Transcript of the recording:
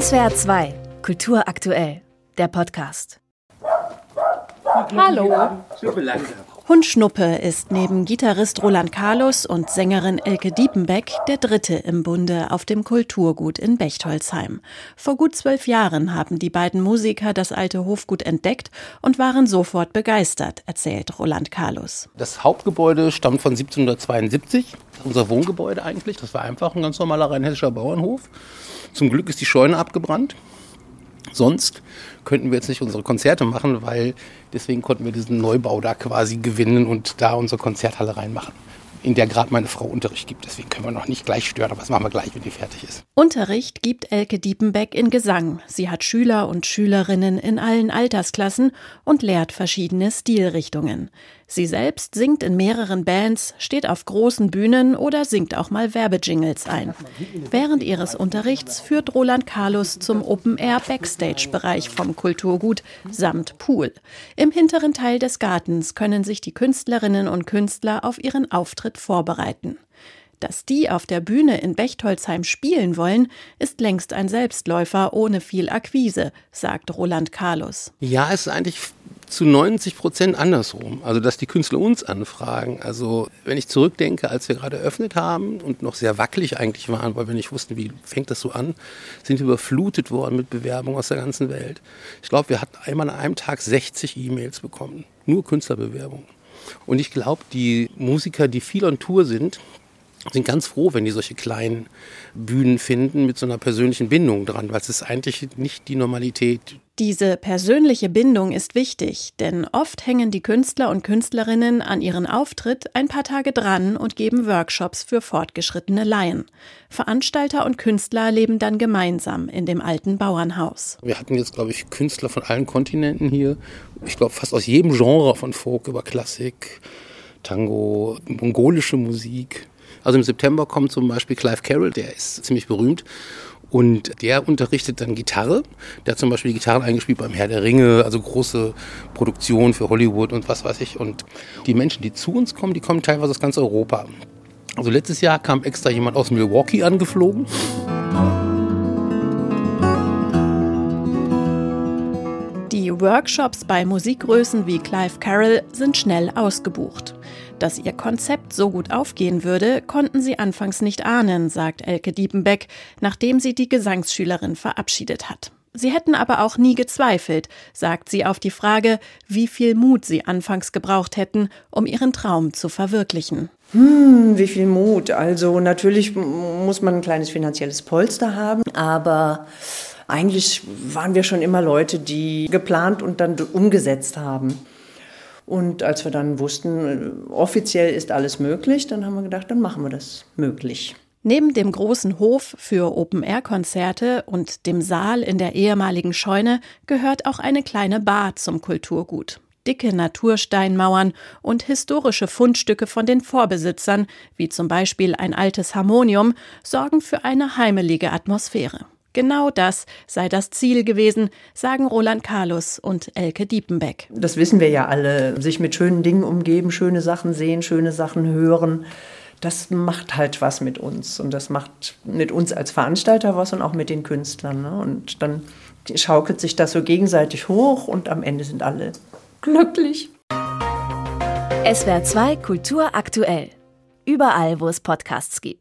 SWR 2, Kultur aktuell, der Podcast. Hallo. Hundschnuppe ist neben Gitarrist Roland Carlos und Sängerin Elke Diepenbeck der dritte im Bunde auf dem Kulturgut in Bechtolzheim. Vor gut zwölf Jahren haben die beiden Musiker das alte Hofgut entdeckt und waren sofort begeistert, erzählt Roland Carlos. Das Hauptgebäude stammt von 1772, unser Wohngebäude eigentlich. Das war einfach ein ganz normaler rheinhessischer Bauernhof. Zum Glück ist die Scheune abgebrannt. Sonst könnten wir jetzt nicht unsere Konzerte machen, weil deswegen konnten wir diesen Neubau da quasi gewinnen und da unsere Konzerthalle reinmachen in der gerade meine Frau Unterricht gibt. Deswegen können wir noch nicht gleich stören, aber das machen wir gleich, wenn die fertig ist. Unterricht gibt Elke Diepenbeck in Gesang. Sie hat Schüler und Schülerinnen in allen Altersklassen und lehrt verschiedene Stilrichtungen. Sie selbst singt in mehreren Bands, steht auf großen Bühnen oder singt auch mal Werbejingles ein. Während ihres Unterrichts führt Roland Carlos zum Open-Air-Backstage-Bereich vom Kulturgut samt Pool. Im hinteren Teil des Gartens können sich die Künstlerinnen und Künstler auf ihren Auftritt vorbereiten. Dass die auf der Bühne in Bechtolzheim spielen wollen, ist längst ein Selbstläufer ohne viel Akquise, sagt Roland Carlos. Ja, es ist eigentlich zu 90 Prozent andersrum. Also, dass die Künstler uns anfragen. Also, wenn ich zurückdenke, als wir gerade eröffnet haben und noch sehr wackelig eigentlich waren, weil wir nicht wussten, wie fängt das so an, sind wir überflutet worden mit Bewerbungen aus der ganzen Welt. Ich glaube, wir hatten einmal an einem Tag 60 E-Mails bekommen. Nur Künstlerbewerbungen. Und ich glaube, die Musiker, die viel on Tour sind, sind ganz froh, wenn die solche kleinen Bühnen finden mit so einer persönlichen Bindung dran, weil es ist eigentlich nicht die Normalität. Diese persönliche Bindung ist wichtig, denn oft hängen die Künstler und Künstlerinnen an ihren Auftritt ein paar Tage dran und geben Workshops für fortgeschrittene Laien. Veranstalter und Künstler leben dann gemeinsam in dem alten Bauernhaus. Wir hatten jetzt, glaube ich, Künstler von allen Kontinenten hier. Ich glaube, fast aus jedem Genre von Folk über Klassik, Tango, mongolische Musik. Also im September kommt zum Beispiel Clive Carroll, der ist ziemlich berühmt. Und der unterrichtet dann Gitarre. Der hat zum Beispiel die Gitarren eingespielt beim Herr der Ringe, also große Produktion für Hollywood und was weiß ich. Und die Menschen, die zu uns kommen, die kommen teilweise aus ganz Europa. Also letztes Jahr kam extra jemand aus Milwaukee angeflogen. Workshops bei Musikgrößen wie Clive Carroll sind schnell ausgebucht. Dass ihr Konzept so gut aufgehen würde, konnten sie anfangs nicht ahnen, sagt Elke Diepenbeck, nachdem sie die Gesangsschülerin verabschiedet hat. Sie hätten aber auch nie gezweifelt, sagt sie auf die Frage, wie viel Mut sie anfangs gebraucht hätten, um ihren Traum zu verwirklichen. Hm, wie viel Mut. Also natürlich muss man ein kleines finanzielles Polster haben, aber eigentlich waren wir schon immer Leute, die geplant und dann umgesetzt haben. Und als wir dann wussten, offiziell ist alles möglich, dann haben wir gedacht, dann machen wir das möglich. Neben dem großen Hof für Open-Air-Konzerte und dem Saal in der ehemaligen Scheune gehört auch eine kleine Bar zum Kulturgut. Dicke Natursteinmauern und historische Fundstücke von den Vorbesitzern, wie zum Beispiel ein altes Harmonium, sorgen für eine heimelige Atmosphäre. Genau das sei das Ziel gewesen, sagen Roland Carlos und Elke Diepenbeck. Das wissen wir ja alle. Sich mit schönen Dingen umgeben, schöne Sachen sehen, schöne Sachen hören. Das macht halt was mit uns. Und das macht mit uns als Veranstalter was und auch mit den Künstlern. Ne? Und dann schaukelt sich das so gegenseitig hoch und am Ende sind alle glücklich. SWR 2 Kultur aktuell. Überall, wo es Podcasts gibt.